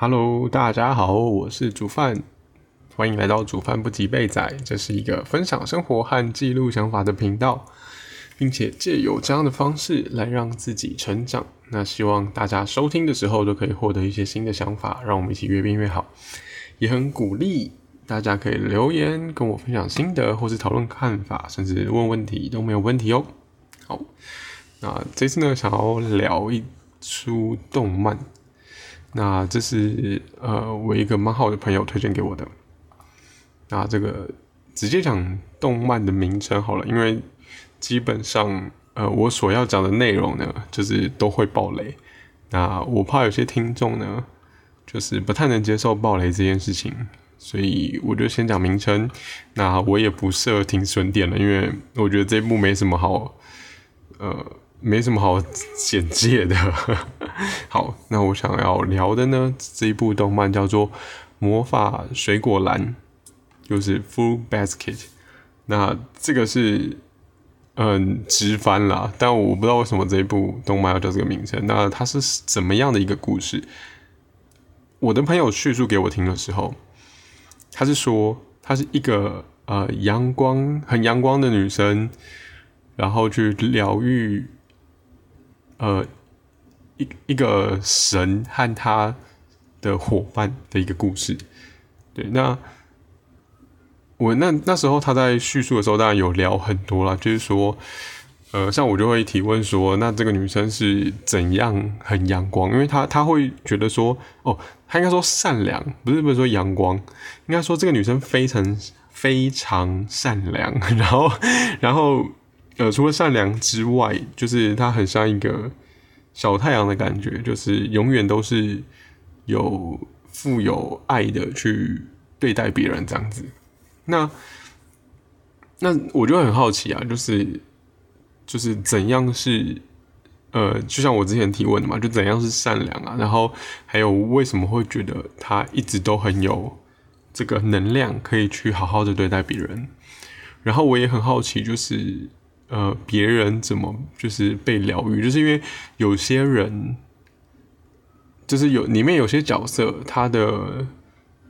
Hello，大家好，我是煮饭，欢迎来到煮饭不及被仔。这是一个分享生活和记录想法的频道，并且借由这样的方式来让自己成长。那希望大家收听的时候都可以获得一些新的想法，让我们一起越变越好。也很鼓励大家可以留言跟我分享心得，或是讨论看法，甚至问问题都没有问题哦。好，那这次呢，想要聊一出动漫。那这是呃，我一个蛮好的朋友推荐给我的。那这个直接讲动漫的名称好了，因为基本上呃，我所要讲的内容呢，就是都会爆雷。那我怕有些听众呢，就是不太能接受爆雷这件事情，所以我就先讲名称。那我也不设停损点了，因为我觉得这部没什么好呃。没什么好简介的。好，那我想要聊的呢，这一部动漫叫做《魔法水果篮》，就是 Full Basket。那这个是嗯直翻啦，但我不知道为什么这一部动漫要叫这个名称。那它是怎么样的一个故事？我的朋友叙述给我听的时候，他是说，她是一个呃阳光很阳光的女生，然后去疗愈。呃，一一个神和他的伙伴的一个故事，对，那我那那时候他在叙述的时候，当然有聊很多啦，就是说，呃，像我就会提问说，那这个女生是怎样很阳光？因为她她会觉得说，哦，她应该说善良，不是不是说阳光，应该说这个女生非常非常善良，然后 然后。呃，除了善良之外，就是他很像一个小太阳的感觉，就是永远都是有富有爱的去对待别人这样子。那那我就很好奇啊，就是就是怎样是呃，就像我之前提问的嘛，就怎样是善良啊？然后还有为什么会觉得他一直都很有这个能量，可以去好好的对待别人？然后我也很好奇，就是。呃，别人怎么就是被疗愈？就是因为有些人，就是有里面有些角色，他的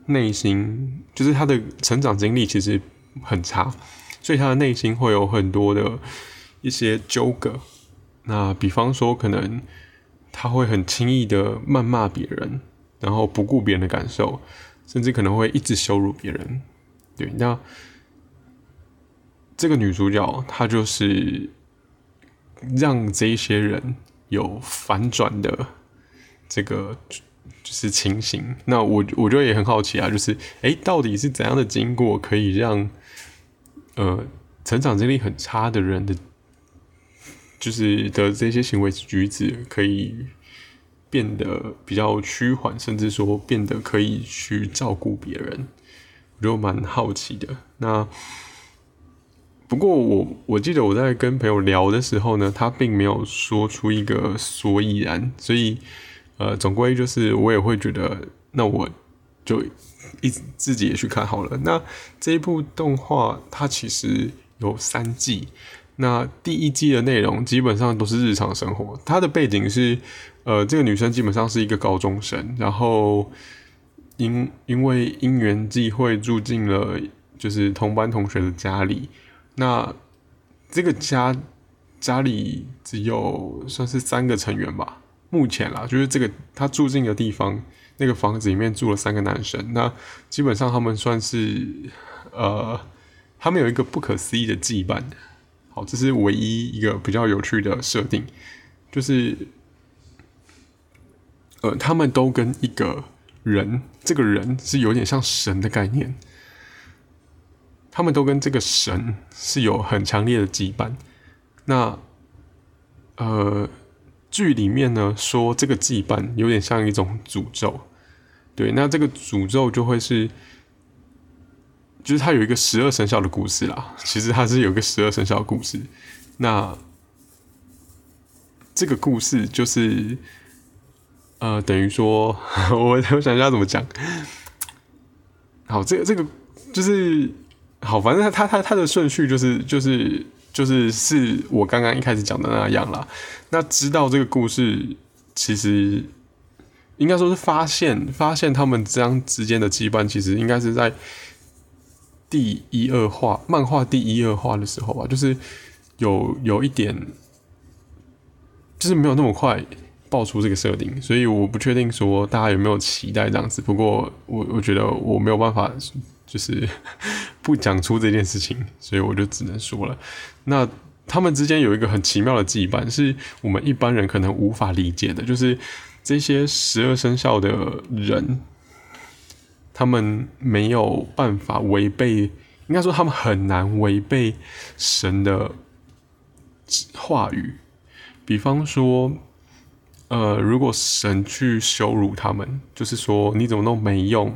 内心就是他的成长经历其实很差，所以他的内心会有很多的一些纠葛。那比方说，可能他会很轻易的谩骂别人，然后不顾别人的感受，甚至可能会一直羞辱别人。对，那。这个女主角她就是让这些人有反转的这个就是情形。那我我觉得也很好奇啊，就是哎，到底是怎样的经过可以让呃成长经历很差的人的，就是的这些行为举止可以变得比较趋缓，甚至说变得可以去照顾别人，我就蛮好奇的。那。不过我我记得我在跟朋友聊的时候呢，他并没有说出一个所以然，所以呃，总归就是我也会觉得，那我就一自己也去看好了。那这一部动画它其实有三季，那第一季的内容基本上都是日常生活，它的背景是呃，这个女生基本上是一个高中生，然后因因为因缘际会住进了就是同班同学的家里。那这个家家里只有算是三个成员吧，目前啦，就是这个他住进的地方，那个房子里面住了三个男生。那基本上他们算是呃，他们有一个不可思议的羁绊。好，这是唯一一个比较有趣的设定，就是呃，他们都跟一个人，这个人是有点像神的概念。他们都跟这个神是有很强烈的羁绊。那呃，剧里面呢说这个羁绊有点像一种诅咒。对，那这个诅咒就会是，就是它有一个十二生肖的故事啦。其实它是有一个十二生肖的故事。那这个故事就是呃，等于说，我我想一下怎么讲。好，这个这个就是。好，反正他他他的顺序就是就是就是是我刚刚一开始讲的那样啦。那知道这个故事，其实应该说是发现发现他们这样之间的羁绊，其实应该是在第一二话漫画第一二话的时候吧，就是有有一点，就是没有那么快爆出这个设定，所以我不确定说大家有没有期待这样子。不过我我觉得我没有办法，就是 不讲出这件事情，所以我就只能说了。那他们之间有一个很奇妙的羁绊，是我们一般人可能无法理解的，就是这些十二生肖的人。他们没有办法违背，应该说他们很难违背神的话语。比方说，呃，如果神去羞辱他们，就是说你怎么弄没用，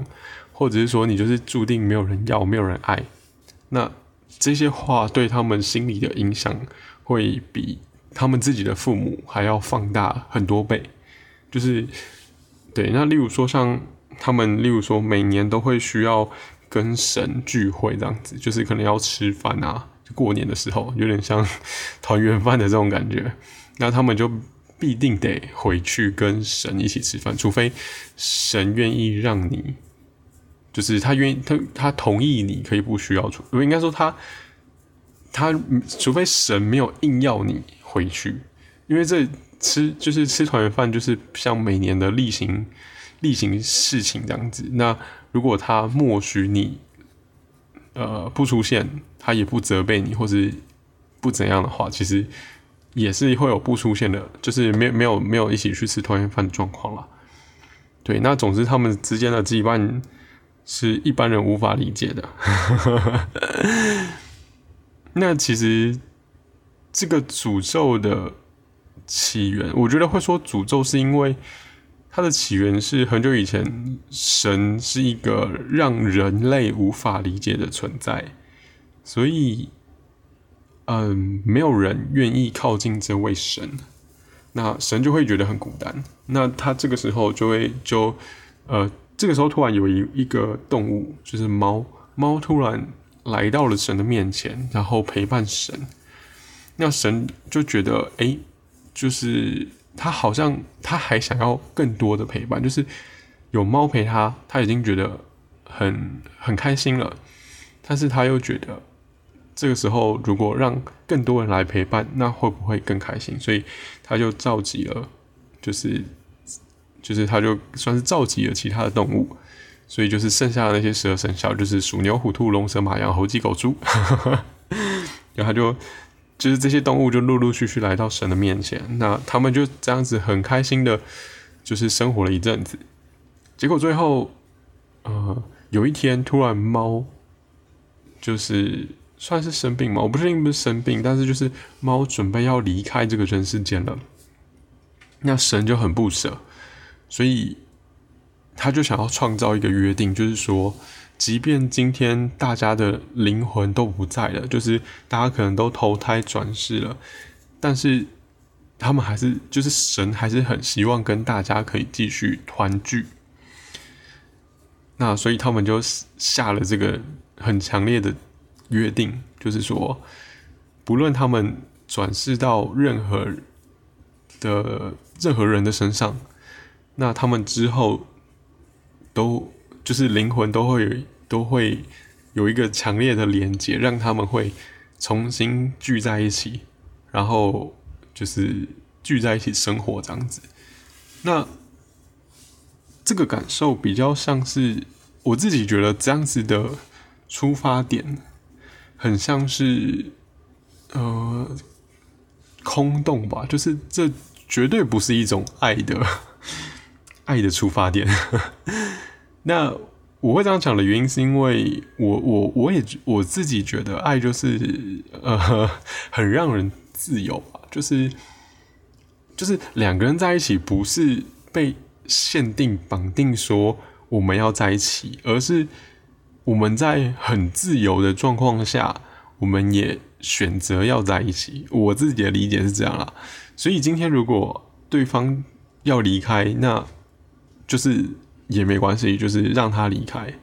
或者是说你就是注定没有人要，没有人爱，那这些话对他们心理的影响会比他们自己的父母还要放大很多倍。就是对，那例如说像。他们例如说，每年都会需要跟神聚会这样子，就是可能要吃饭啊，就过年的时候，有点像团圆饭的这种感觉。那他们就必定得回去跟神一起吃饭，除非神愿意让你，就是他愿意他他同意你可以不需要出，应该说他他除非神没有硬要你回去，因为这吃就是吃团圆饭，就是像每年的例行。例行事情这样子，那如果他默许你，呃，不出现，他也不责备你，或是不怎样的话，其实也是会有不出现的，就是没没有没有一起去吃团圆饭的状况了。对，那总之他们之间的羁绊是一般人无法理解的。那其实这个诅咒的起源，我觉得会说诅咒是因为。它的起源是很久以前，神是一个让人类无法理解的存在，所以，嗯，没有人愿意靠近这位神，那神就会觉得很孤单。那他这个时候就会就，呃，这个时候突然有一一个动物，就是猫，猫突然来到了神的面前，然后陪伴神，那神就觉得，哎，就是。他好像他还想要更多的陪伴，就是有猫陪他，他已经觉得很很开心了。但是他又觉得这个时候如果让更多人来陪伴，那会不会更开心？所以他就召集了，就是就是他就算是召集了其他的动物，所以就是剩下的那些十二生肖，就是鼠牛虎兔龙蛇马羊猴鸡狗猪，然后他就。就是这些动物就陆陆续续来到神的面前，那他们就这样子很开心的，就是生活了一阵子。结果最后，呃，有一天突然猫就是算是生病嘛，我不确定不是生病，但是就是猫准备要离开这个人世间了。那神就很不舍，所以他就想要创造一个约定，就是说。即便今天大家的灵魂都不在了，就是大家可能都投胎转世了，但是他们还是，就是神还是很希望跟大家可以继续团聚。那所以他们就下了这个很强烈的约定，就是说，不论他们转世到任何的任何人的身上，那他们之后都就是灵魂都会。都会有一个强烈的连接，让他们会重新聚在一起，然后就是聚在一起生活这样子。那这个感受比较像是我自己觉得这样子的出发点，很像是呃空洞吧，就是这绝对不是一种爱的爱的出发点。那。我会这样讲的原因，是因为我我我也我自己觉得爱就是呃 很让人自由吧，就是就是两个人在一起不是被限定绑定说我们要在一起，而是我们在很自由的状况下，我们也选择要在一起。我自己的理解是这样啦，所以今天如果对方要离开，那就是。也没关系，就是让他离开，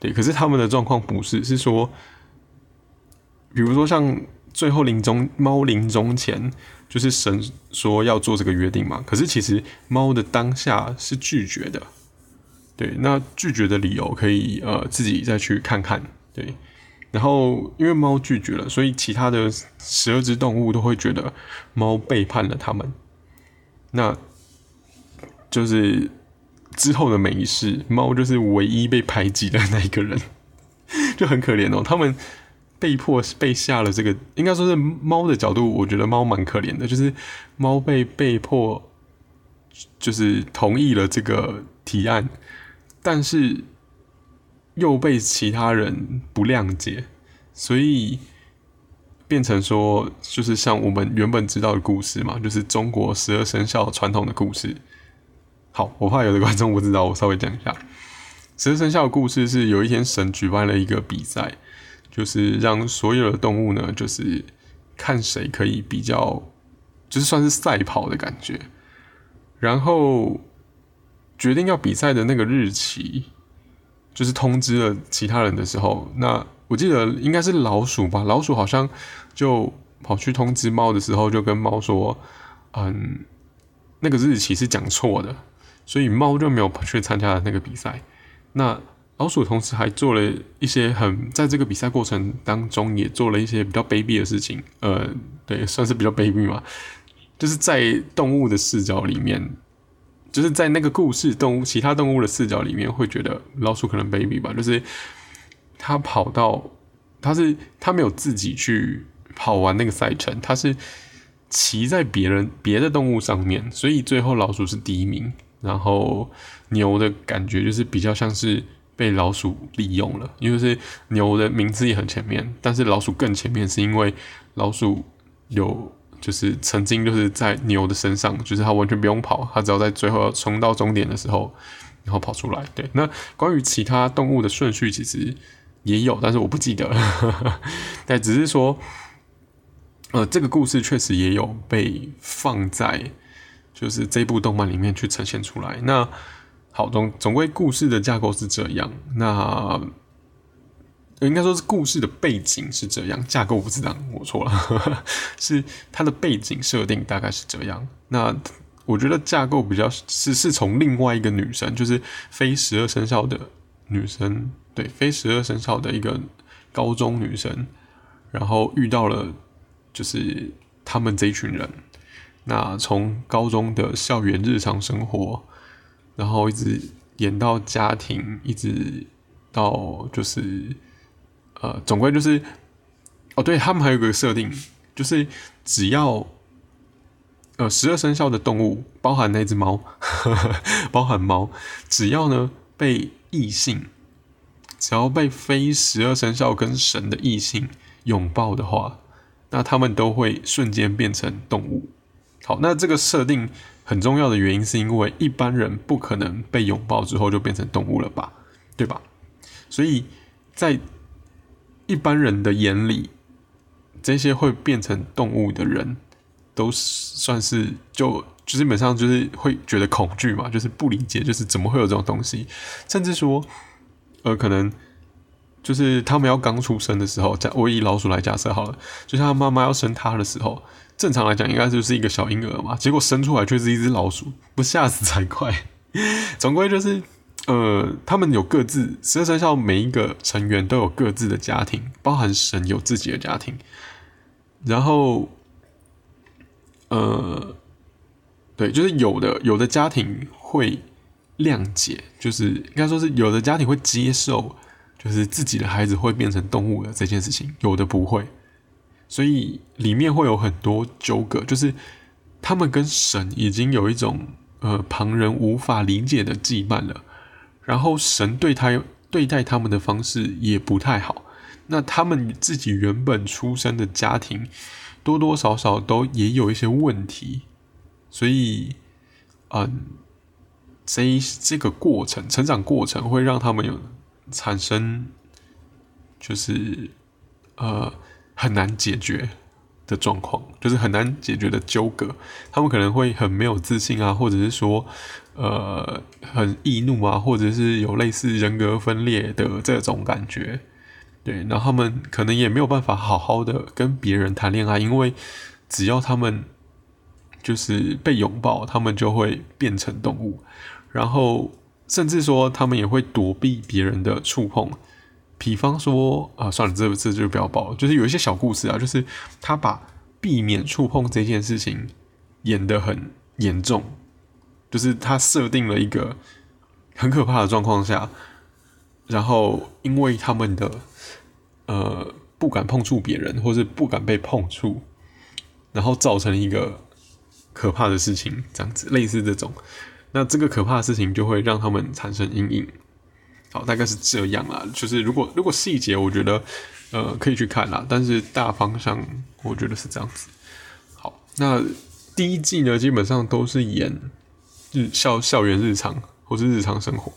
对。可是他们的状况不是，是说，比如说像最后临终猫临终前，就是神说要做这个约定嘛。可是其实猫的当下是拒绝的，对，那拒绝的理由可以呃自己再去看看，对。然后因为猫拒绝了，所以其他的十二只动物都会觉得猫背叛了他们。那就是之后的每一世，猫就是唯一被排挤的那一个人，就很可怜哦。他们。被迫被下了这个，应该说是猫的角度，我觉得猫蛮可怜的，就是猫被被迫，就是同意了这个提案，但是又被其他人不谅解，所以变成说，就是像我们原本知道的故事嘛，就是中国十二生肖传统的故事。好，我怕有的观众不知道，我稍微讲一下，十二生肖的故事是有一天神举办了一个比赛。就是让所有的动物呢，就是看谁可以比较，就是算是赛跑的感觉。然后决定要比赛的那个日期，就是通知了其他人的时候，那我记得应该是老鼠吧。老鼠好像就跑去通知猫的时候，就跟猫说：“嗯，那个日期是讲错的。”所以猫就没有去参加那个比赛。那老鼠同时还做了一些很在这个比赛过程当中也做了一些比较卑鄙的事情，呃，对，算是比较卑鄙嘛，就是在动物的视角里面，就是在那个故事动物其他动物的视角里面会觉得老鼠可能卑鄙吧，就是它跑到它是它没有自己去跑完那个赛程，它是骑在别人别的动物上面，所以最后老鼠是第一名，然后牛的感觉就是比较像是。被老鼠利用了，因为是牛的名字也很前面，但是老鼠更前面，是因为老鼠有就是曾经就是在牛的身上，就是它完全不用跑，它只要在最后要冲到终点的时候，然后跑出来。对，那关于其他动物的顺序其实也有，但是我不记得了。但只是说，呃，这个故事确实也有被放在就是这部动漫里面去呈现出来。那好，总总归故事的架构是这样。那应该说是故事的背景是这样，架构不知道，我错了，是它的背景设定大概是这样。那我觉得架构比较是是从另外一个女生，就是非十二生肖的女生，对，非十二生肖的一个高中女生，然后遇到了就是他们这一群人。那从高中的校园日常生活。然后一直演到家庭，一直到就是，呃，总归就是，哦，对他们还有个设定，就是只要，呃，十二生肖的动物，包含那只猫，包含猫，只要呢被异性，只要被非十二生肖跟神的异性拥抱的话，那他们都会瞬间变成动物。好，那这个设定。很重要的原因是因为一般人不可能被拥抱之后就变成动物了吧，对吧？所以在一般人的眼里，这些会变成动物的人，都算是就基本上就是会觉得恐惧嘛，就是不理解，就是怎么会有这种东西，甚至说，呃，可能就是他们要刚出生的时候，在我以老鼠来假设好了，就像妈妈要生他的时候。正常来讲，应该就是一个小婴儿嘛，结果生出来却是一只老鼠，不吓死才怪。总归就是，呃，他们有各自十二生肖每一个成员都有各自的家庭，包含神有自己的家庭。然后，呃，对，就是有的有的家庭会谅解，就是应该说是有的家庭会接受，就是自己的孩子会变成动物的这件事情，有的不会。所以里面会有很多纠葛，就是他们跟神已经有一种呃旁人无法理解的羁绊了，然后神对他对待他们的方式也不太好，那他们自己原本出生的家庭多多少少都也有一些问题，所以嗯，这这个过程成长过程会让他们有产生就是呃。很难解决的状况，就是很难解决的纠葛。他们可能会很没有自信啊，或者是说，呃，很易怒啊，或者是有类似人格分裂的这种感觉。对，然后他们可能也没有办法好好的跟别人谈恋爱，因为只要他们就是被拥抱，他们就会变成动物，然后甚至说他们也会躲避别人的触碰。比方说啊，算了，这这就不要报了。就是有一些小故事啊，就是他把避免触碰这件事情演得很严重，就是他设定了一个很可怕的状况下，然后因为他们的呃不敢碰触别人，或是不敢被碰触，然后造成一个可怕的事情，这样子类似这种，那这个可怕的事情就会让他们产生阴影。好，大概是这样啦。就是如果如果细节，我觉得呃可以去看啦。但是大方向，我觉得是这样子。好，那第一季呢，基本上都是演日校校园日常或是日常生活。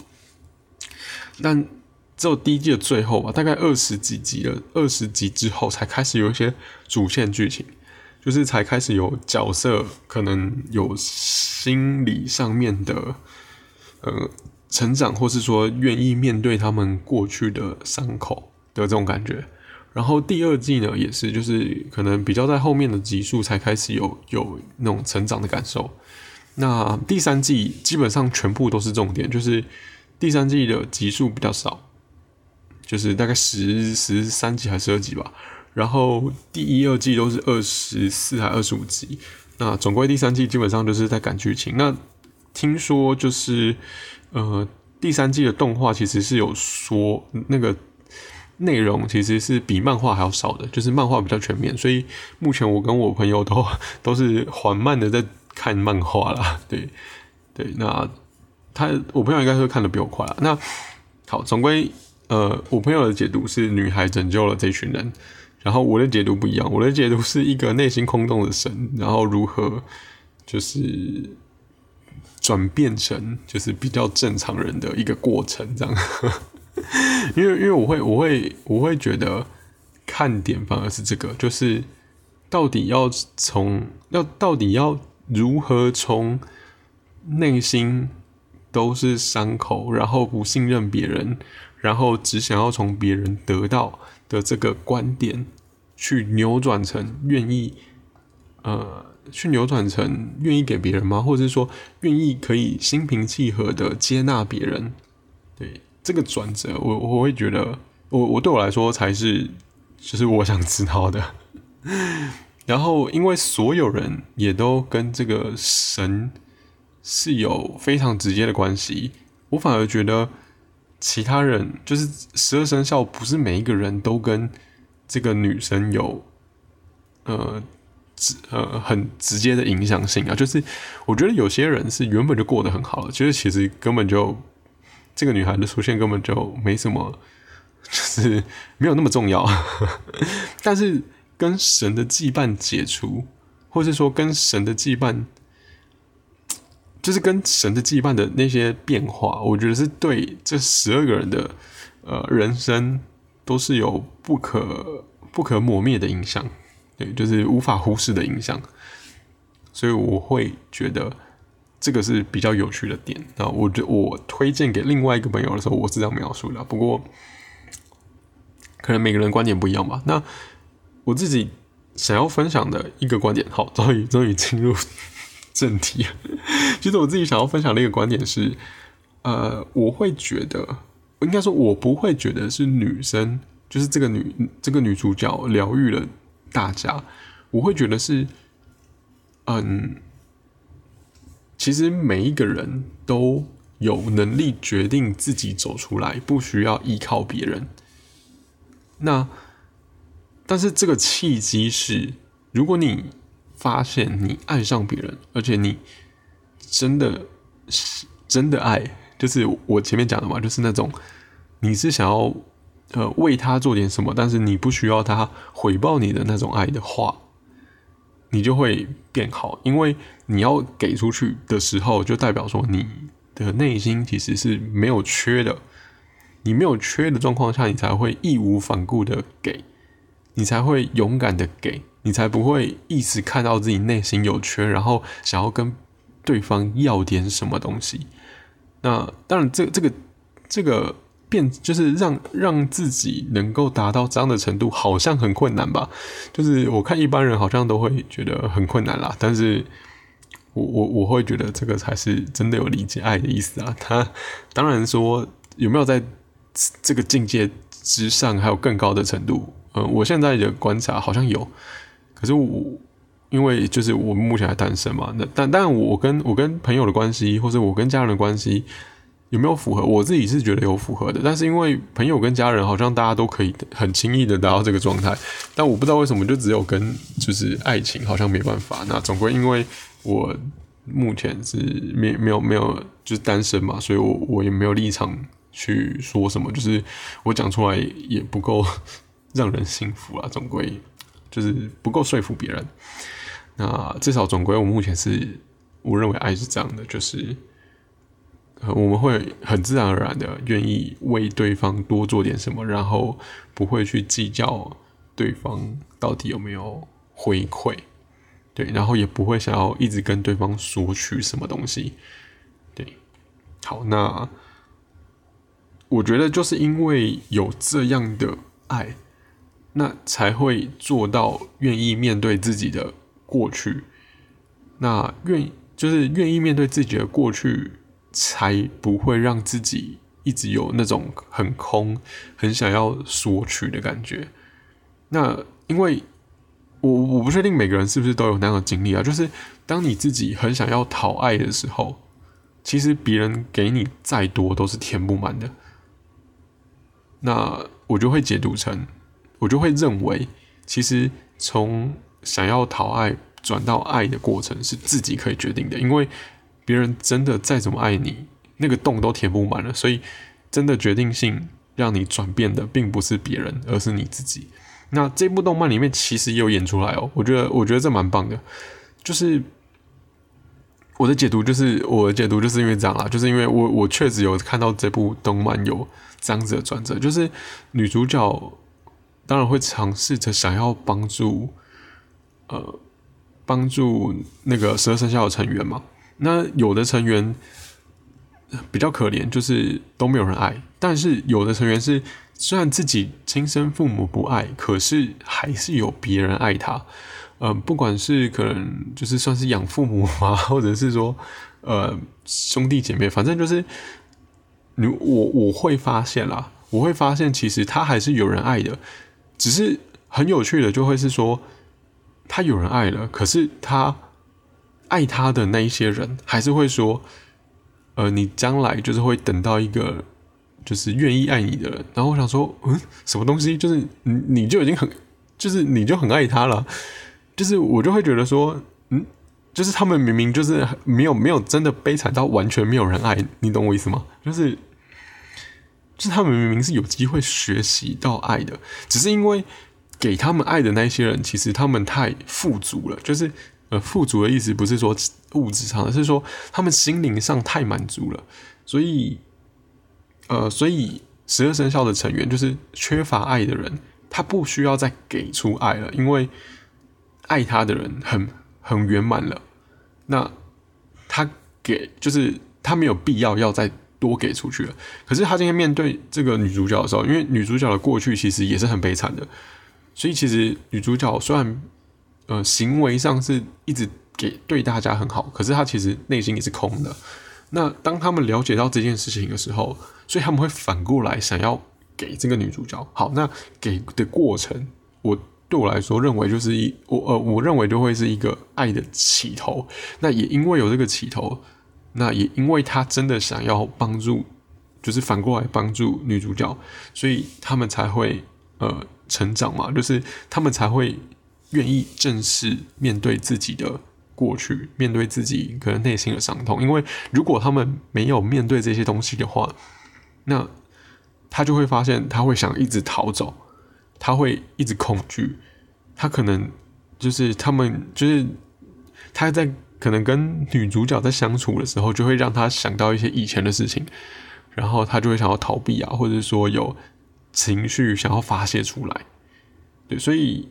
但只有第一季的最后吧，大概二十几集了，二十集之后才开始有一些主线剧情，就是才开始有角色可能有心理上面的呃。成长，或是说愿意面对他们过去的伤口的这种感觉。然后第二季呢，也是就是可能比较在后面的集数才开始有有那种成长的感受。那第三季基本上全部都是重点，就是第三季的集数比较少，就是大概十十三集还是十二集吧。然后第一、二季都是二十四还二十五集。那总归第三季基本上就是在赶剧情。那听说就是。呃，第三季的动画其实是有说那个内容其实是比漫画还要少的，就是漫画比较全面，所以目前我跟我朋友都 都是缓慢的在看漫画啦。对对，那他我朋友应该会看的比我快。那好，总归呃，我朋友的解读是女孩拯救了这群人，然后我的解读不一样，我的解读是一个内心空洞的神，然后如何就是。转变成就是比较正常人的一个过程，这样，因为因为我会我会我会觉得看点反而是这个，就是到底要从要到底要如何从内心都是伤口，然后不信任别人，然后只想要从别人得到的这个观点，去扭转成愿意，呃。去扭转成愿意给别人吗？或者是说愿意可以心平气和的接纳别人？对这个转折，我我会觉得，我我对我来说才是就是我想知道的。然后，因为所有人也都跟这个神是有非常直接的关系，我反而觉得其他人就是十二生肖，不是每一个人都跟这个女生有呃。直呃很直接的影响性啊，就是我觉得有些人是原本就过得很好了，就是其实根本就这个女孩的出现根本就没什么，就是没有那么重要。但是跟神的羁绊解除，或是说跟神的羁绊，就是跟神的羁绊的那些变化，我觉得是对这十二个人的呃人生都是有不可不可磨灭的影响。对，就是无法忽视的影响，所以我会觉得这个是比较有趣的点。那我觉我推荐给另外一个朋友的时候，我是这样描述的。不过，可能每个人观点不一样吧。那我自己想要分享的一个观点，好，终于终于进入 正题。其实我自己想要分享的一个观点是，呃，我会觉得，应该说，我不会觉得是女生，就是这个女这个女主角疗愈了。大家，我会觉得是，嗯，其实每一个人都有能力决定自己走出来，不需要依靠别人。那，但是这个契机是，如果你发现你爱上别人，而且你真的是真的爱，就是我前面讲的嘛，就是那种你是想要。呃，为他做点什么，但是你不需要他回报你的那种爱的话，你就会变好。因为你要给出去的时候，就代表说你的内心其实是没有缺的。你没有缺的状况下，你才会义无反顾的给，你才会勇敢的给，你才不会一直看到自己内心有缺，然后想要跟对方要点什么东西。那当然，这这个这个。变就是让让自己能够达到这样的程度，好像很困难吧？就是我看一般人好像都会觉得很困难啦，但是我我我会觉得这个才是真的有理解爱的意思啊。他当然说有没有在这个境界之上还有更高的程度？嗯，我现在的观察好像有，可是我因为就是我目前还单身嘛，那但但我跟我跟朋友的关系，或者我跟家人的关系。有没有符合？我自己是觉得有符合的，但是因为朋友跟家人好像大家都可以很轻易的达到这个状态，但我不知道为什么就只有跟就是爱情好像没办法。那总归因为我目前是没没有没有就是单身嘛，所以我我也没有立场去说什么，就是我讲出来也不够让人幸福啊，总归就是不够说服别人。那至少总归我目前是我认为爱是这样的，就是。我们会很自然而然的愿意为对方多做点什么，然后不会去计较对方到底有没有回馈，对，然后也不会想要一直跟对方索取什么东西，对。好，那我觉得就是因为有这样的爱，那才会做到愿意面对自己的过去，那愿就是愿意面对自己的过去。才不会让自己一直有那种很空、很想要索取的感觉。那因为我我不确定每个人是不是都有那样的经历啊，就是当你自己很想要讨爱的时候，其实别人给你再多都是填不满的。那我就会解读成，我就会认为，其实从想要讨爱转到爱的过程是自己可以决定的，因为。别人真的再怎么爱你，那个洞都填不满了。所以，真的决定性让你转变的，并不是别人，而是你自己。那这部动漫里面其实也有演出来哦。我觉得，我觉得这蛮棒的。就是我的解读，就是我的解读，就是因为这样啦。就是因为我我确实有看到这部动漫有这样子的转折，就是女主角当然会尝试着想要帮助，呃，帮助那个十二生肖的成员嘛。那有的成员比较可怜，就是都没有人爱。但是有的成员是虽然自己亲生父母不爱，可是还是有别人爱他。嗯，不管是可能就是算是养父母啊，或者是说呃兄弟姐妹，反正就是你我我会发现啦，我会发现其实他还是有人爱的。只是很有趣的就会是说，他有人爱了，可是他。爱他的那一些人，还是会说，呃，你将来就是会等到一个就是愿意爱你的人。然后我想说，嗯，什么东西？就是你你就已经很，就是你就很爱他了。就是我就会觉得说，嗯，就是他们明明就是没有没有真的悲惨到完全没有人爱你，懂我意思吗？就是，就是他们明明是有机会学习到爱的，只是因为给他们爱的那些人，其实他们太富足了，就是。呃，富足的意思不是说物质上，而是说他们心灵上太满足了，所以，呃，所以十二生肖的成员就是缺乏爱的人，他不需要再给出爱了，因为爱他的人很很圆满了，那他给就是他没有必要要再多给出去了。可是他今天面对这个女主角的时候，因为女主角的过去其实也是很悲惨的，所以其实女主角虽然。呃，行为上是一直给对大家很好，可是他其实内心也是空的。那当他们了解到这件事情的时候，所以他们会反过来想要给这个女主角好。那给的过程，我对我来说认为就是一我呃，我认为就会是一个爱的起头。那也因为有这个起头，那也因为他真的想要帮助，就是反过来帮助女主角，所以他们才会呃成长嘛，就是他们才会。愿意正视面对自己的过去，面对自己可能内心的伤痛，因为如果他们没有面对这些东西的话，那他就会发现他会想一直逃走，他会一直恐惧，他可能就是他们就是他在可能跟女主角在相处的时候，就会让他想到一些以前的事情，然后他就会想要逃避啊，或者说有情绪想要发泄出来，对，所以。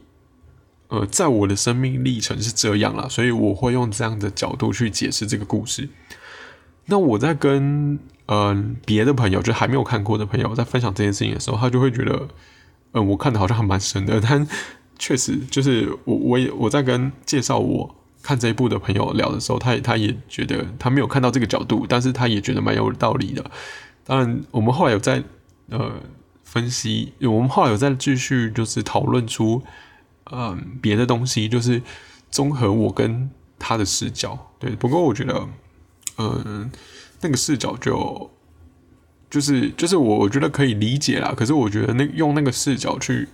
呃，在我的生命历程是这样啦，所以我会用这样的角度去解释这个故事。那我在跟嗯别的朋友，就还没有看过的朋友，在分享这件事情的时候，他就会觉得，嗯，我看的好像还蛮深的，但确实就是我我也我在跟介绍我看这一部的朋友聊的时候，他也他也觉得他没有看到这个角度，但是他也觉得蛮有道理的。当然，我们后来有在呃分析，我们后来有在继续就是讨论出嗯别的东西，就是综合我跟他的视角。对，不过我觉得。嗯，那个视角就就是就是我我觉得可以理解啦，可是我觉得那用那个视角去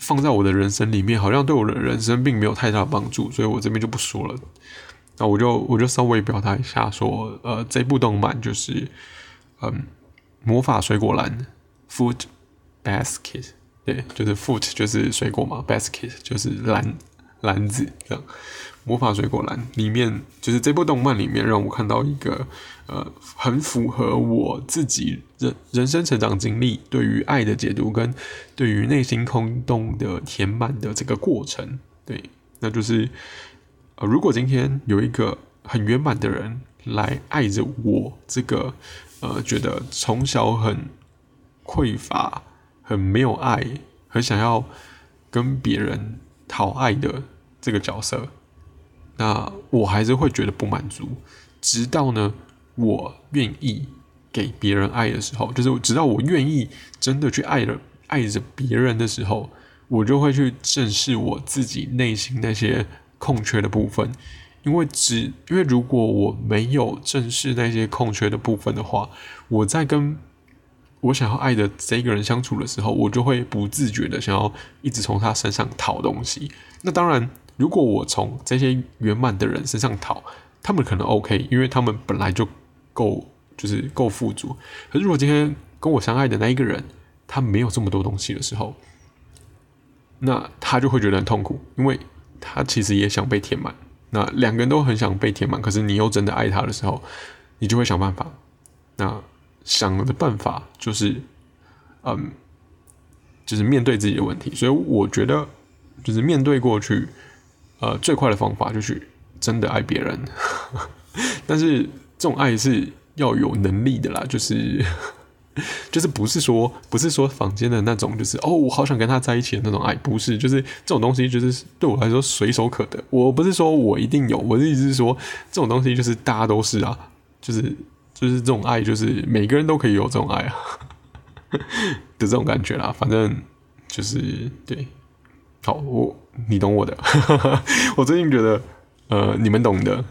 放在我的人生里面，好像对我的人生并没有太大帮助，所以我这边就不说了。那我就我就稍微表达一下，说呃，这部动漫就是嗯，魔法水果篮 （Food Basket），对，就是 Food 就是水果嘛，Basket 就是篮篮子这样。魔法水果篮里面，就是这部动漫里面让我看到一个，呃，很符合我自己人人生成长经历对于爱的解读，跟对于内心空洞的填满的这个过程。对，那就是，呃，如果今天有一个很圆满的人来爱着我，这个，呃，觉得从小很匮乏、很没有爱、很想要跟别人讨爱的这个角色。那我还是会觉得不满足，直到呢，我愿意给别人爱的时候，就是直到我愿意真的去爱了爱着别人的时候，我就会去正视我自己内心那些空缺的部分。因为只因为如果我没有正视那些空缺的部分的话，我在跟我想要爱的这个人相处的时候，我就会不自觉的想要一直从他身上讨东西。那当然。如果我从这些圆满的人身上讨，他们可能 OK，因为他们本来就够，就是够富足。可是如果今天跟我相爱的那一个人，他没有这么多东西的时候，那他就会觉得很痛苦，因为他其实也想被填满。那两个人都很想被填满，可是你又真的爱他的时候，你就会想办法。那想的办法就是，嗯，就是面对自己的问题。所以我觉得，就是面对过去。呃，最快的方法就是真的爱别人，但是这种爱是要有能力的啦，就是就是不是说不是说坊间的那种，就是哦，我好想跟他在一起的那种爱，不是，就是这种东西就是对我来说随手可得。我不是说我一定有，我的意思是说这种东西就是大家都是啊，就是就是这种爱，就是每个人都可以有这种爱啊 的这种感觉啦。反正就是对。好，我你懂我的。我最近觉得，呃，你们懂的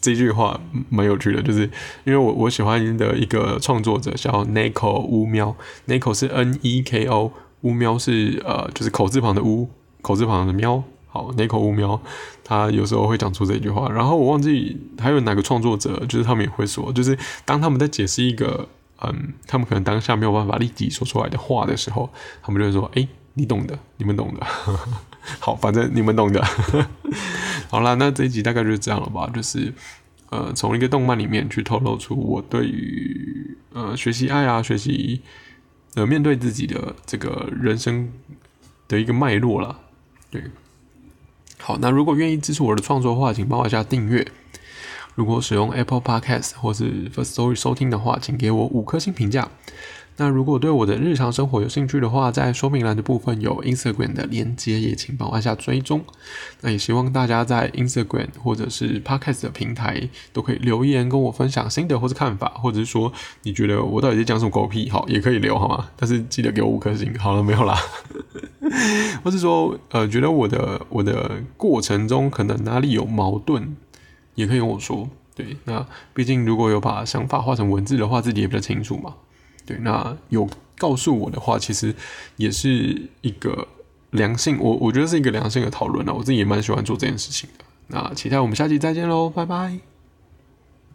这句话蛮有趣的，就是因为我我喜欢的一个创作者叫 Neko 乌喵，Neko 是 N E K O，乌喵是呃就是口字旁的乌，口字旁的喵。好，Neko 乌喵，他有时候会讲出这句话。然后我忘记还有哪个创作者，就是他们也会说，就是当他们在解释一个嗯，他们可能当下没有办法立即说出来的话的时候，他们就会说，哎。你懂的，你们懂的。好，反正你们懂的。好了，那这一集大概就是这样了吧？就是呃，从一个动漫里面去透露出我对于呃学习爱啊，学习呃面对自己的这个人生的一个脉络了。对，好，那如果愿意支持我的创作的话，请帮我一下订阅。如果使用 Apple Podcast 或是 First Story 收听的话，请给我五颗星评价。那如果对我的日常生活有兴趣的话，在说明栏的部分有 Instagram 的连接，也请帮我按下追踪。那也希望大家在 Instagram 或者是 Podcast 的平台都可以留言跟我分享心得或者看法，或者是说你觉得我到底在讲什么狗屁，好也可以留好吗？但是记得给我五颗星。好了，没有啦。或是说呃，觉得我的我的过程中可能哪里有矛盾，也可以跟我说。对，那毕竟如果有把想法画成文字的话，自己也比较清楚嘛。对，那有告诉我的话，其实也是一个良性，我我觉得是一个良性的讨论了。我自己也蛮喜欢做这件事情的。那期待我们下期再见喽，拜拜。